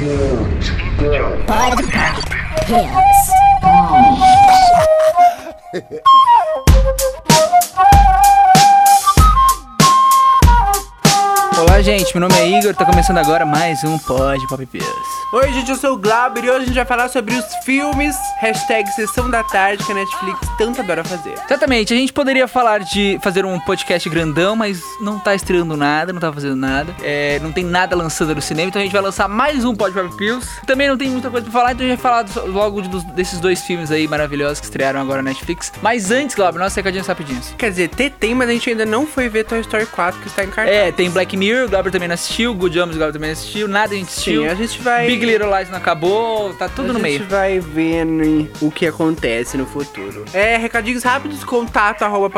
Olá, gente. Meu nome é Igor. Tá começando agora mais um Pod Pop Pills. Oi, gente, eu sou o Glauber e hoje a gente vai falar sobre os filmes hashtag Sessão da Tarde que a Netflix tanto adora fazer. Exatamente. A gente poderia falar de fazer um podcast grandão, mas não tá estreando nada, não tá fazendo nada. É, não tem nada lançando no cinema, então a gente vai lançar mais um Pod Pop Pills. Também não tem muita coisa pra falar, então a gente vai falar logo de- dos- desses dois filmes aí maravilhosos que estrearam agora na Netflix. Mas antes, Glauber, nossos recadinhos rapidinhos. Quer dizer, tem, mas a gente ainda não foi ver Toy Story 4 que está em cartaz. É, tem Black Mirror, Glauber também não assistiu, Good Homens, o Glauber também não assistiu, nada a gente assistiu. Sim, a gente vai... Big Little Lies não acabou, tá tudo a no meio. gente vai vendo o que acontece no futuro. É, recadinhos rápidos, contato arroba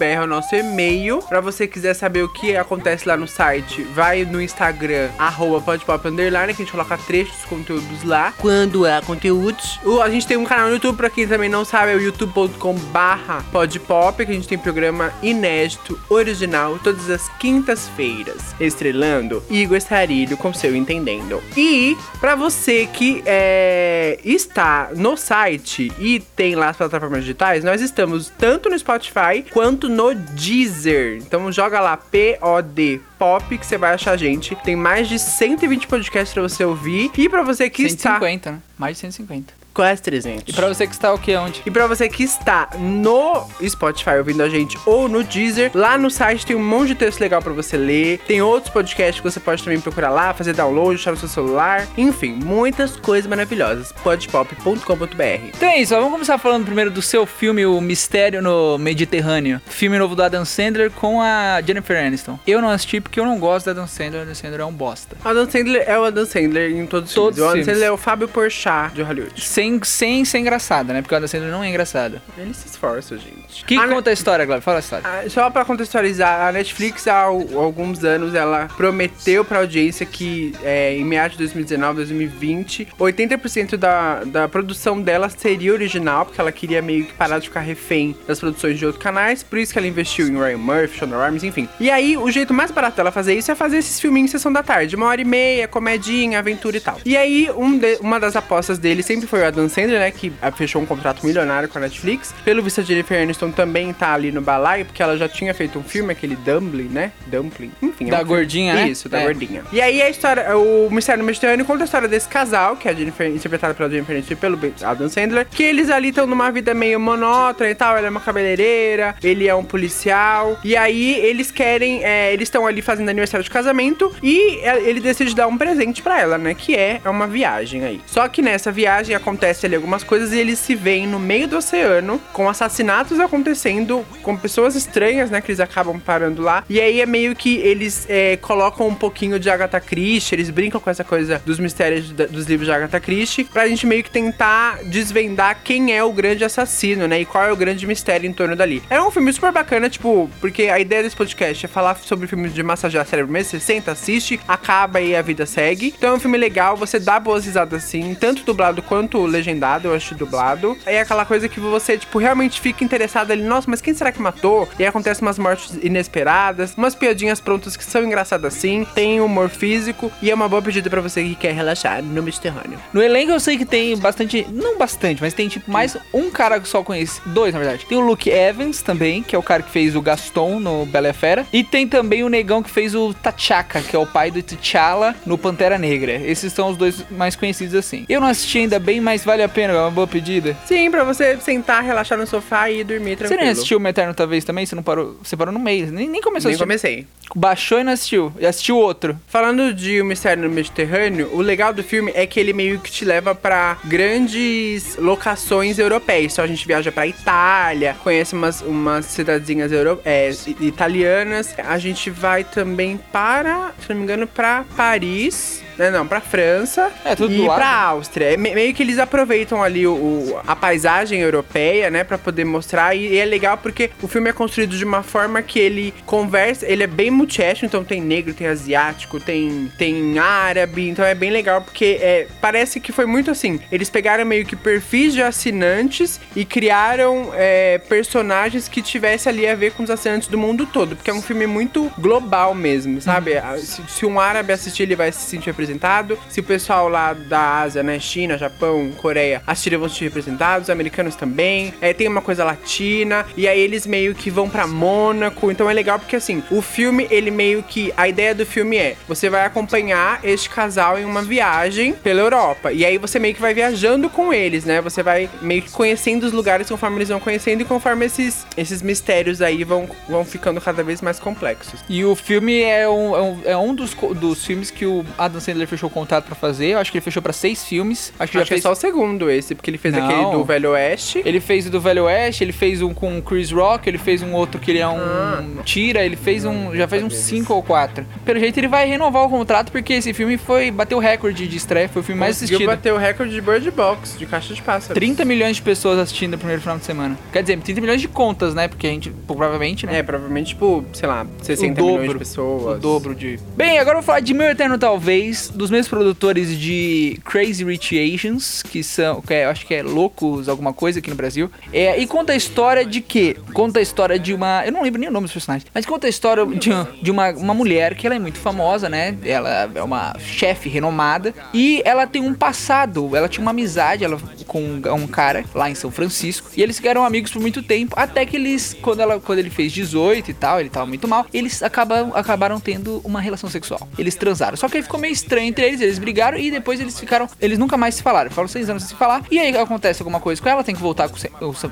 é o nosso e-mail. Pra você quiser saber o que acontece lá no site, vai no Instagram, arroba podpop underline, que a gente coloca trechos dos conteúdos lá. Quando há conteúdos. O- a gente tem um canal no YouTube, pra quem também não sabe, é o youtube.com barra podpop, que a gente tem programa inédito, original, todas as quintas-feiras, estrelando Igor Estarilho com seu Entendendo. E pra você que é, está no site e tem lá as plataformas digitais, nós estamos tanto no Spotify quanto no Deezer. Então joga lá P-O-D Pop que você vai achar a gente. Tem mais de 120 podcasts pra você ouvir. E pra você que está 150, né? Mais de 150. Quase 300. E pra você que está o que? Onde? E pra você que está no Spotify ouvindo a gente ou no Deezer, lá no site tem um monte de texto legal pra você ler. Tem outros podcasts que você pode também procurar lá, fazer download, deixar no seu celular. Enfim, muitas coisas maravilhosas. podpop.com.br. Então é isso, ó, vamos começar falando primeiro do seu filme, O Mistério no Mediterrâneo. Filme novo do Adam Sandler com a Jennifer Aniston. Eu não assisti porque eu não gosto do Adam Sandler, o Adam Sandler é um bosta. Adam Sandler é o Adam Sandler em todos os Todos filmes. O Adam. Sandler é o Fábio Porchat de Hollywood. Sem, sem ser engraçada, né? Porque o Adam Sandler não é engraçado. Ele se esforça, gente. Que A conta a história, Glauber? Fala a história. Ah, Só pra contextualizar, a Netflix há al- alguns anos ela prometeu pra audiência que é, em meados de 2019, 2020, 80% da, da produção dela seria original, porque ela queria meio que parar de ficar refém das produções de outros canais, por isso que ela investiu em Ryan Murphy, Shonda Rhimes, enfim. E aí, o jeito mais barato dela fazer isso é fazer esses filminhos em sessão da tarde, uma hora e meia, comedinha, aventura e tal. E aí, um de- uma das apostas dele sempre foi o Adam Sandler, né, que ah, fechou um contrato milionário com a Netflix. Pelo visto, a Jennifer Aniston também tá ali no balaio, porque ela já tinha feito um filme, aquele Dumpling, né? Dumpling. Enfim. é Da um filme- gordinha, né? Isso, da É. gordinha. E aí, a história, o Mistério no Mediterrâneo conta a história desse casal, que é a Jennifer, interpretada pela Jennifer Aniston e pelo Adam Sandler, que eles ali estão numa vida meio monótona e tal. Ela é uma cabeleireira, ele é um policial. E aí, eles querem, é, eles estão ali fazendo aniversário de casamento e é, ele decide dar um presente pra ela, né? Que é uma viagem aí. Só que nessa viagem acontece ali algumas coisas e eles se veem no meio do oceano com assassinatos acontecendo com pessoas estranhas, né? Que eles acabam parando lá. E aí é meio que eles é, colocam um pouquinho de Agatha Christie, eles brincam com essa coisa dos mistérios dos livros de Agatha Christie, pra gente meio que tentar desvendar quem é o grande assassino, né? E qual é o grande mistério em torno dali. É um filme super bacana, tipo, porque a ideia desse podcast é falar sobre filmes de massagear cérebro mesmo. Você senta, assiste, acaba e a vida segue. Então é um filme legal, você dá boas risadas assim, tanto dublado quanto legendado, eu acho dublado. É aquela coisa que você, tipo, realmente fica interessado ali, nossa, mas quem será que matou? E aí acontece umas mortes inesperadas, umas piadinhas prontas que são engraçadas assim, tem humor físico e é uma boa pedida pra você que quer relaxar no Mediterrâneo. No elenco eu sei que tem bastante, não bastante, mas tem tipo mais um cara que só conhece, dois na verdade. Tem o Luke Evans também, que é o cara que fez o Gaston no Bela e Fera, e tem também o negão que fez o T'Chaka, que é o pai do T'Challa no Pantera Negra. Esses são os dois mais conhecidos assim. Eu não assisti ainda bem, mas vale a pena, é uma boa pedida. Sim, pra você sentar, relaxar no sofá e dormir Você tranquilo. nem assistiu o Eterno talvez também? Você não parou? Você parou no meio, nem, nem começou Nem a assistir. comecei. Baixou e não assistiu. E assistiu outro. Falando de O Mistério no Mediterrâneo, o legal do filme é que ele meio que te leva pra grandes locações europeias. Então a gente viaja pra Itália, conhece umas, umas cidadezinhas euro, é, italianas. A gente vai também para, se não me engano, pra Paris. Né, não, pra França É, tudo e pra Áustria. É me- meio que eles aproveitam ali o, o- a paisagem europeia, né, Pra poder mostrar. E, e é legal porque o filme é construído de uma forma que ele conversa, ele é bem multiétnico, então tem negro, tem asiático, tem, tem árabe, então é bem legal porque é, parece que foi muito assim. Eles pegaram meio que perfis de assinantes e criaram é, personagens que tivessem ali a ver com os assinantes do mundo todo, porque é um filme muito global mesmo, sabe? Uhum. Se, se um árabe assistir, ele vai se sentir representado representado. Se o pessoal lá da Ásia, né, China, Japão, Coreia, assistirem, vão se representados. Os americanos também. É, tem uma coisa latina. E aí eles meio que vão pra Mônaco. Então é legal porque, assim, o filme, ele meio que... A ideia do filme é, você vai acompanhar este casal em uma viagem pela Europa. E aí você meio que vai viajando com eles, né? Você vai meio que conhecendo os lugares conforme eles vão conhecendo e conforme esses, esses mistérios aí vão, vão ficando cada vez mais complexos. E o filme é um, é um, é um dos, dos filmes que o Adam Sandler fechou o contrato pra fazer. Eu acho que ele fechou pra seis filmes. Acho que Acho já que é fez. só o segundo esse, porque ele fez Não. aquele do Velho Oeste. Ele fez o do Velho Oeste, ele fez um com o Chris Rock, ele fez um outro que ele é um Ah. tira, ele fez um, já fez uns cinco ou quatro. Pelo jeito ele vai renovar o contrato porque esse filme foi bateu o recorde de estreia, foi o filme mais Conseguiu assistido. bater o recorde de Bird Box, de caixa de pássaros. 30 milhões de pessoas assistindo no primeiro final de semana. Quer dizer, 30 milhões de contas, né? Porque a gente, provavelmente, né? É, provavelmente, tipo, sei lá, 60 o milhões dobro, de pessoas. O dobro de. Bem, agora eu vou falar de Meu Eterno Talvez, dos meus produtores de Crazy Rich Asians, que são, que é, acho que é Loucos alguma coisa aqui no Brasil. É, e conta a história de quê? Conta a história de uma. Eu não lembro nem o nome dos personagens, mas conta a história de, de uma, uma mulher que ela é muito famosa, né? Ela é uma chefe renomada e ela tem um passado, ela tinha uma amizade ela, com um cara lá em São Francisco e eles ficaram amigos por muito tempo, até que eles, quando, ela, quando ele fez 18 e tal, ele tava muito mal, eles acabam, acabaram tendo uma relação sexual. Eles transaram. Só que aí ficou meio estranho entre eles, eles brigaram e depois eles ficaram. Eles nunca mais se falaram. Ficaram seis anos sem se falar. E aí acontece alguma coisa com ela, tem que voltar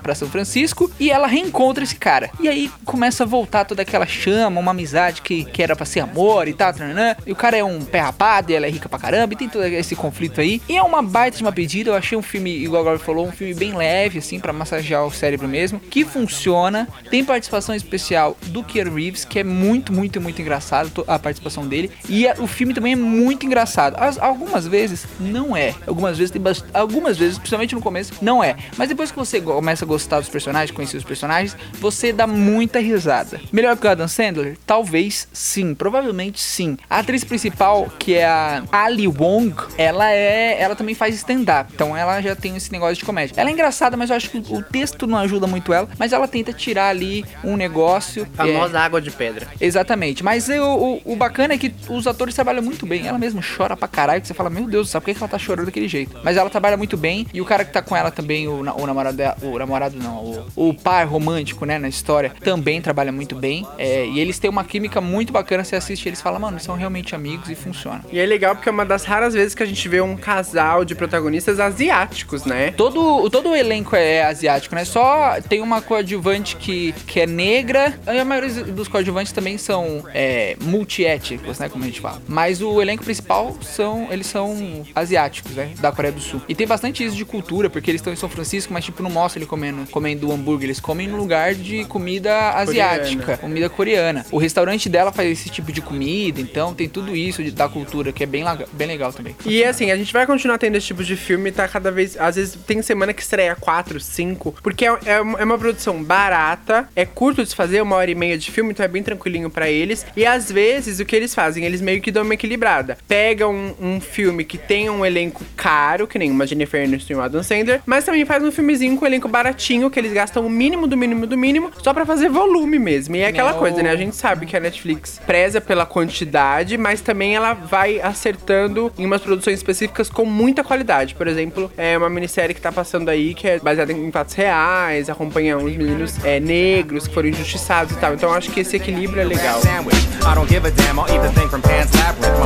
pra São Francisco. E ela reencontra esse cara. E aí começa a voltar toda aquela chama, uma amizade que, que era pra ser amor e tal. Tranã. E o cara é um pé rapado e ela é rica pra caramba. E tem todo esse conflito aí. E é uma baita de uma pedida. Eu achei um filme, igual agora falou, um filme bem leve, assim, pra massagear o cérebro mesmo. Que funciona. Tem participação especial do Keanu Reeves, que é muito, muito, muito engraçado a participação dele. E a- o filme também é muito engraçado. As- algumas vezes não é. Algumas vezes tem bast- algumas vezes, principalmente no começo, não é. Mas depois que você começa a gostar dos personagens, conhecer os personagens, você dá muita risada. Melhor que o Adam Sandler? Talvez sim, provavelmente sim. A atriz principal, que é a Ali Wong, ela é, ela também faz stand-up. Então ela já tem esse negócio de comédia. Ela é engraçada, mas eu acho que o texto não ajuda muito ela, mas ela tenta tirar ali um negócio. é, Famosa água de pedra. Exatamente, mas eu- o, o bacana é que os atores trabalham muito bem. Ela mesma chora pra caralho, que você fala, meu Deus, sabe por que ela tá chorando daquele jeito? Mas ela trabalha muito bem, e o cara que tá com ela também, o, o namorado dela, o namorado não, o, o par romântico, né, na história, também trabalha muito bem. É, e eles têm uma química muito bacana, você assiste eles falam, mano, são realmente amigos e funciona. E é legal porque é uma das raras vezes que a gente vê um casal de protagonistas asiáticos, né? Todo, todo o elenco é asiático, né? Só tem uma coadjuvante que, que é negra. E a maioria dos coadjuvantes também são é, multiétnicos, né? Como a gente fala. Mas o elenco principal são. Eles são asiáticos, né? Da Coreia do Sul. E tem bastante isso de cultura, porque eles estão em São Francisco, mas tipo, não mostra ele comendo, comendo hambúrguer. Eles comem no lugar de comida asiática, Coreana. comida coreana. O restaurante dela faz esse tipo de comida, então tem tudo isso de, da cultura, que é bem, bem legal também. E assim, a gente vai continuar tendo esse tipo de filme, tá cada vez. Às vezes tem semana que estreia 4, 5, porque é, é uma é uma produção barata, é curto de fazer, uma hora e meia de filme, então é bem tranquilinho pra eles. E às vezes o que eles fazem? Eles meio que dão uma equilibrada. Pegam um, um filme que tem um elenco caro, que nem uma Jennifer Aniston e o Adam Sandler, mas também faz um filmezinho com um elenco baratinho, que eles gastam o mínimo do mínimo do mínimo, só pra fazer volume mesmo. E é aquela Não. coisa, né? A gente sabe que a Netflix preza pela quantidade, mas também ela vai acertando em umas produções específicas com muita qualidade. Por exemplo, é uma minissérie que tá passando aí que é baseada em fatos reais, acompanha uns meninos é, negros que foram injustiçados e tal. Então eu acho que esse equilíbrio é legal.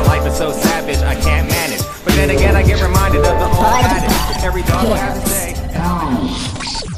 I savage, I can't manage. But then again, I get reminded of the old adage. Every dog has a day.